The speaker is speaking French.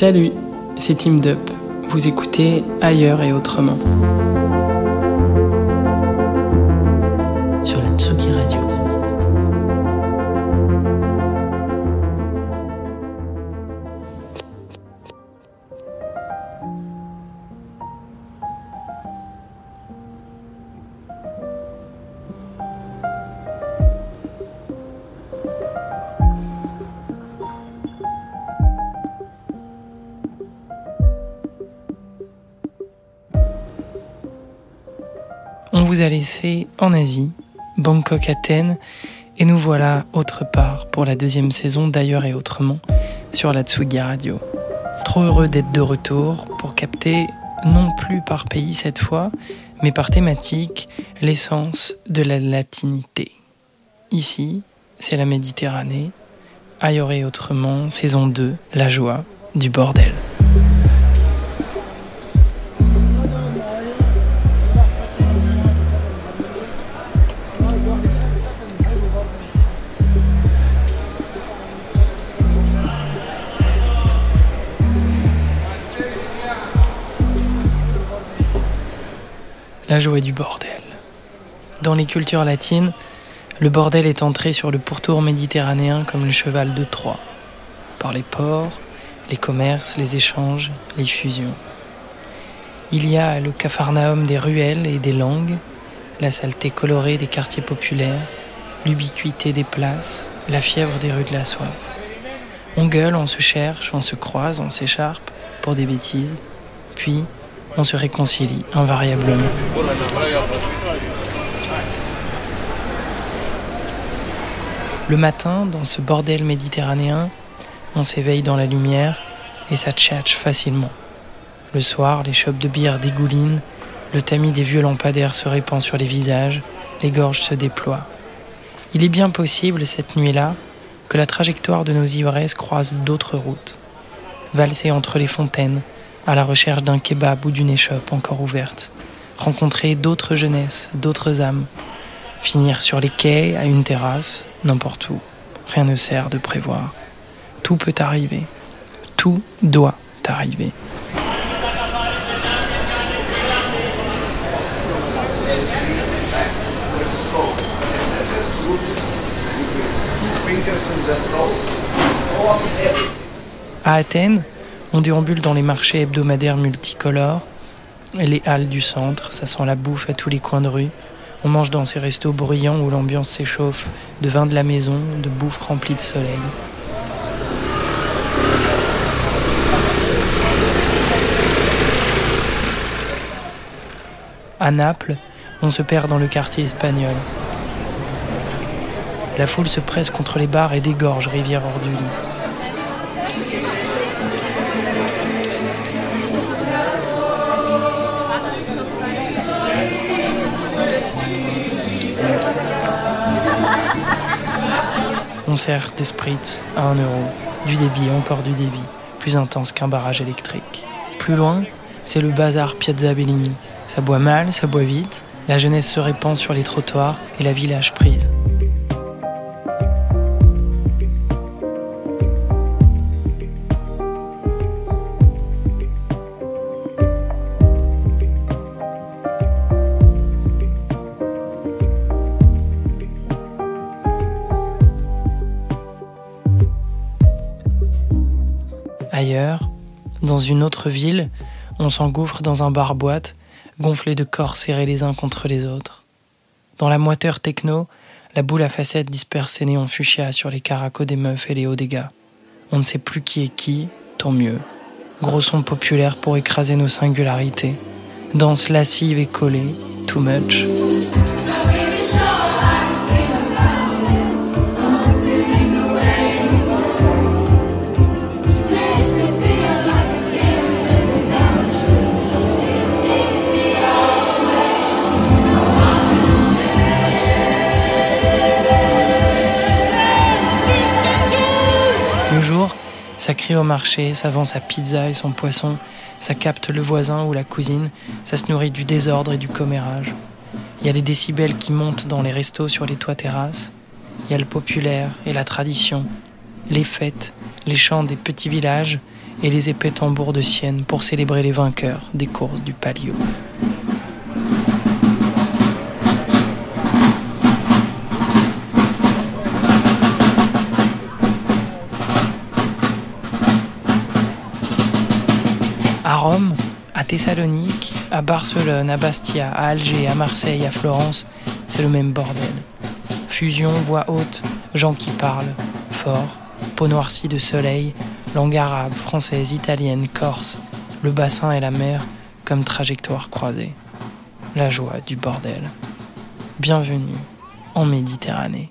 Salut, c'est Team Dup. Vous écoutez Ailleurs et Autrement. On vous a laissé en Asie, Bangkok, Athènes, et nous voilà autre part pour la deuxième saison d'Ailleurs et Autrement sur la Tsugi Radio. Trop heureux d'être de retour pour capter, non plus par pays cette fois, mais par thématique, l'essence de la latinité. Ici, c'est la Méditerranée. Ailleurs et Autrement, saison 2, la joie du bordel. La joie du bordel. Dans les cultures latines, le bordel est entré sur le pourtour méditerranéen comme le cheval de Troie, par les ports, les commerces, les échanges, les fusions. Il y a le capharnaüm des ruelles et des langues, la saleté colorée des quartiers populaires, l'ubiquité des places, la fièvre des rues de la soif. On gueule, on se cherche, on se croise, on s'écharpe pour des bêtises, puis on se réconcilie invariablement. Le matin, dans ce bordel méditerranéen, on s'éveille dans la lumière et ça tchatche facilement. Le soir, les chopes de bière dégoulinent, le tamis des vieux lampadaires se répand sur les visages, les gorges se déploient. Il est bien possible, cette nuit-là, que la trajectoire de nos ivresses croise d'autres routes. Valser entre les fontaines, à la recherche d'un kebab ou d'une échoppe encore ouverte. Rencontrer d'autres jeunesses, d'autres âmes. Finir sur les quais, à une terrasse, n'importe où. Rien ne sert de prévoir. Tout peut arriver. Tout doit arriver. À Athènes, on déambule dans les marchés hebdomadaires multicolores, les halles du centre, ça sent la bouffe à tous les coins de rue. On mange dans ces restos bruyants où l'ambiance s'échauffe de vin de la maison, de bouffe remplie de soleil. À Naples, on se perd dans le quartier espagnol. La foule se presse contre les bars et dégorge Rivière Orduli. On sert des spritz à 1 euro, du débit, encore du débit, plus intense qu'un barrage électrique. Plus loin, c'est le bazar Piazza Bellini. Ça boit mal, ça boit vite, la jeunesse se répand sur les trottoirs et la village prise. Ailleurs, dans une autre ville, on s'engouffre dans un bar-boîte, gonflé de corps serrés les uns contre les autres. Dans la moiteur techno, la boule à facettes disperse ses néons fuchsia sur les caracos des meufs et les hauts gars. On ne sait plus qui est qui, tant mieux. Gros son populaire pour écraser nos singularités. danse lascive et collée, too much. Jour, ça crie au marché, ça vend sa pizza et son poisson, ça capte le voisin ou la cousine, ça se nourrit du désordre et du commérage. Il y a les décibels qui montent dans les restos sur les toits terrasses. Il y a le populaire et la tradition, les fêtes, les chants des petits villages et les épais tambours de Sienne pour célébrer les vainqueurs des courses du Palio. Rome, à Thessalonique, à Barcelone, à Bastia, à Alger, à Marseille, à Florence, c'est le même bordel. Fusion, voix haute, gens qui parlent, fort, peau noircie de soleil, langue arabe, française, italienne, corse, le bassin et la mer comme trajectoire croisée. La joie du bordel. Bienvenue en Méditerranée.